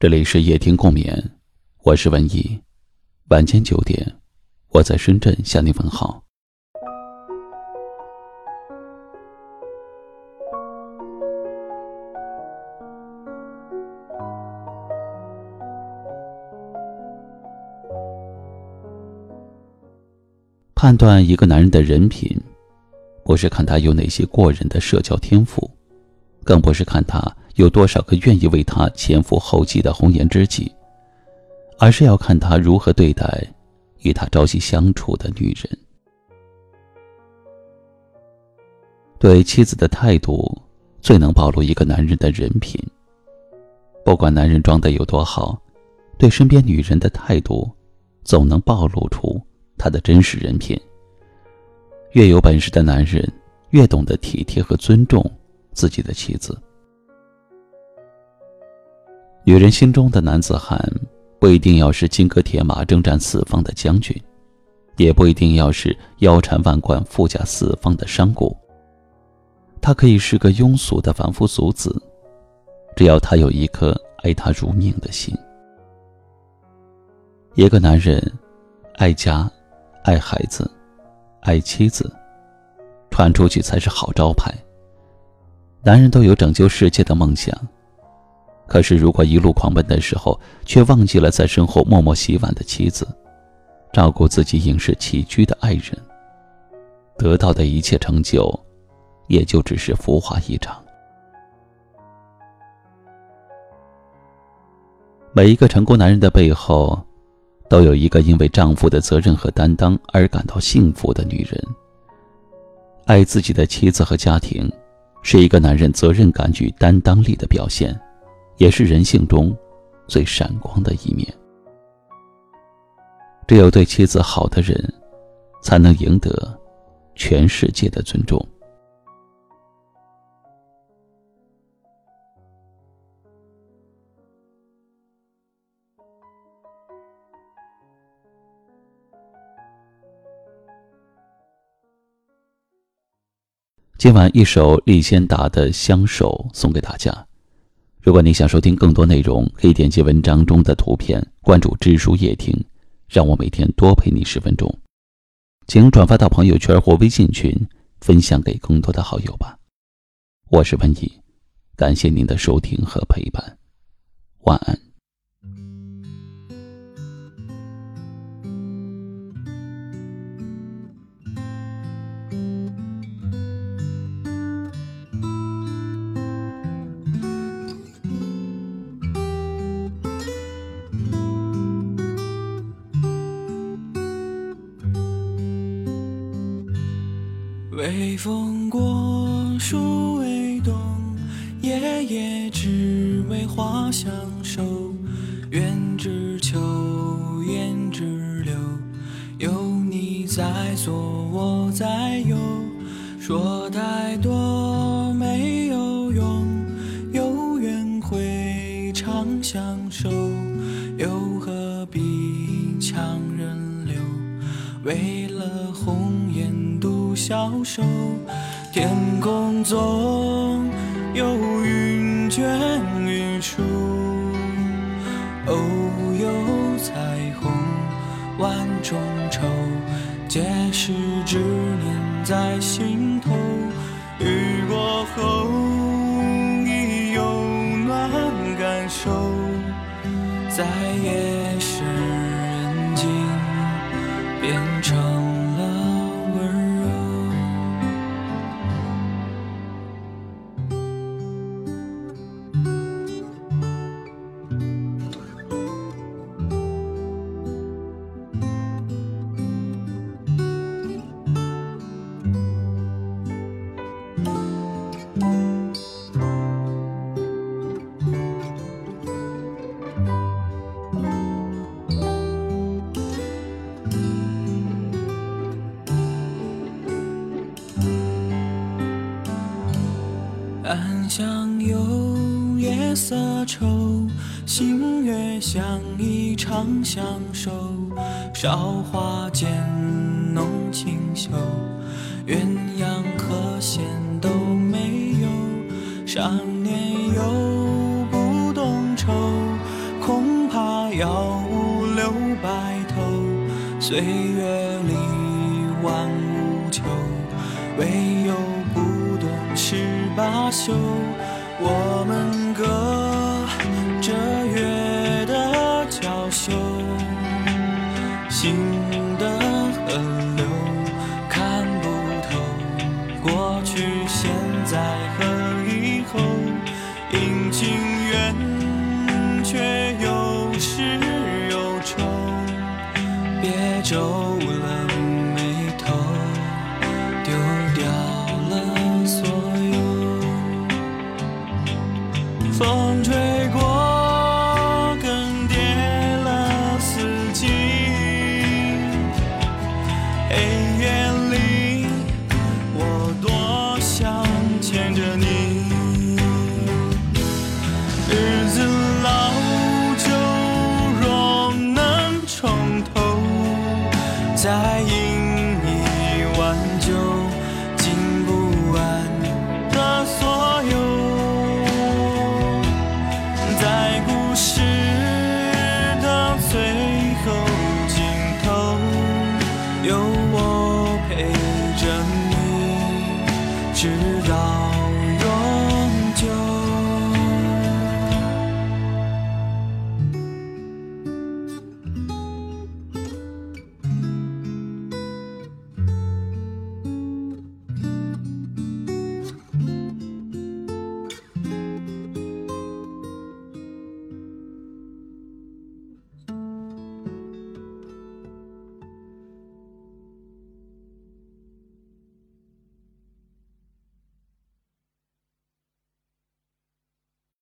这里是夜听共勉，我是文艺。晚间九点，我在深圳向你问好。判断一个男人的人品，不是看他有哪些过人的社交天赋，更不是看他。有多少个愿意为他前赴后继的红颜知己，而是要看他如何对待与他朝夕相处的女人。对妻子的态度，最能暴露一个男人的人品。不管男人装的有多好，对身边女人的态度，总能暴露出他的真实人品。越有本事的男人，越懂得体贴和尊重自己的妻子。女人心中的男子汉，不一定要是金戈铁马、征战四方的将军，也不一定要是腰缠万贯、富甲四方的商贾。他可以是个庸俗的凡夫俗子，只要他有一颗爱他如命的心。一个男人，爱家、爱孩子、爱妻子，传出去才是好招牌。男人都有拯救世界的梦想。可是，如果一路狂奔的时候，却忘记了在身后默默洗碗的妻子，照顾自己饮食起居的爱人，得到的一切成就，也就只是浮华一场。每一个成功男人的背后，都有一个因为丈夫的责任和担当而感到幸福的女人。爱自己的妻子和家庭，是一个男人责任感与担当力的表现。也是人性中最闪光的一面。只有对妻子好的人，才能赢得全世界的尊重。今晚一首李先达的《相守》送给大家。如果你想收听更多内容，可以点击文章中的图片，关注“知书夜听”，让我每天多陪你十分钟。请转发到朋友圈或微信群，分享给更多的好友吧。我是文怡，感谢您的收听和陪伴，晚安。微风过，树微动，夜夜只为花相守。愿只求，言只留，有你在左，我在右。说太多没有用，有缘会长相守，又何必强人留？为了红颜。消瘦，天空总有云卷云舒，偶有彩虹万种愁，皆是执念在心暗香有夜色愁，星月相依长相守。韶华渐浓清秀，鸳鸯和弦都没有。少年又不懂愁，恐怕要五六白头。岁月里万物求，唯有不懂痴罢休。我们隔着月的娇羞，心的河流看不透，过去、现在和以后，阴晴圆缺有始有终，别皱着你，直到。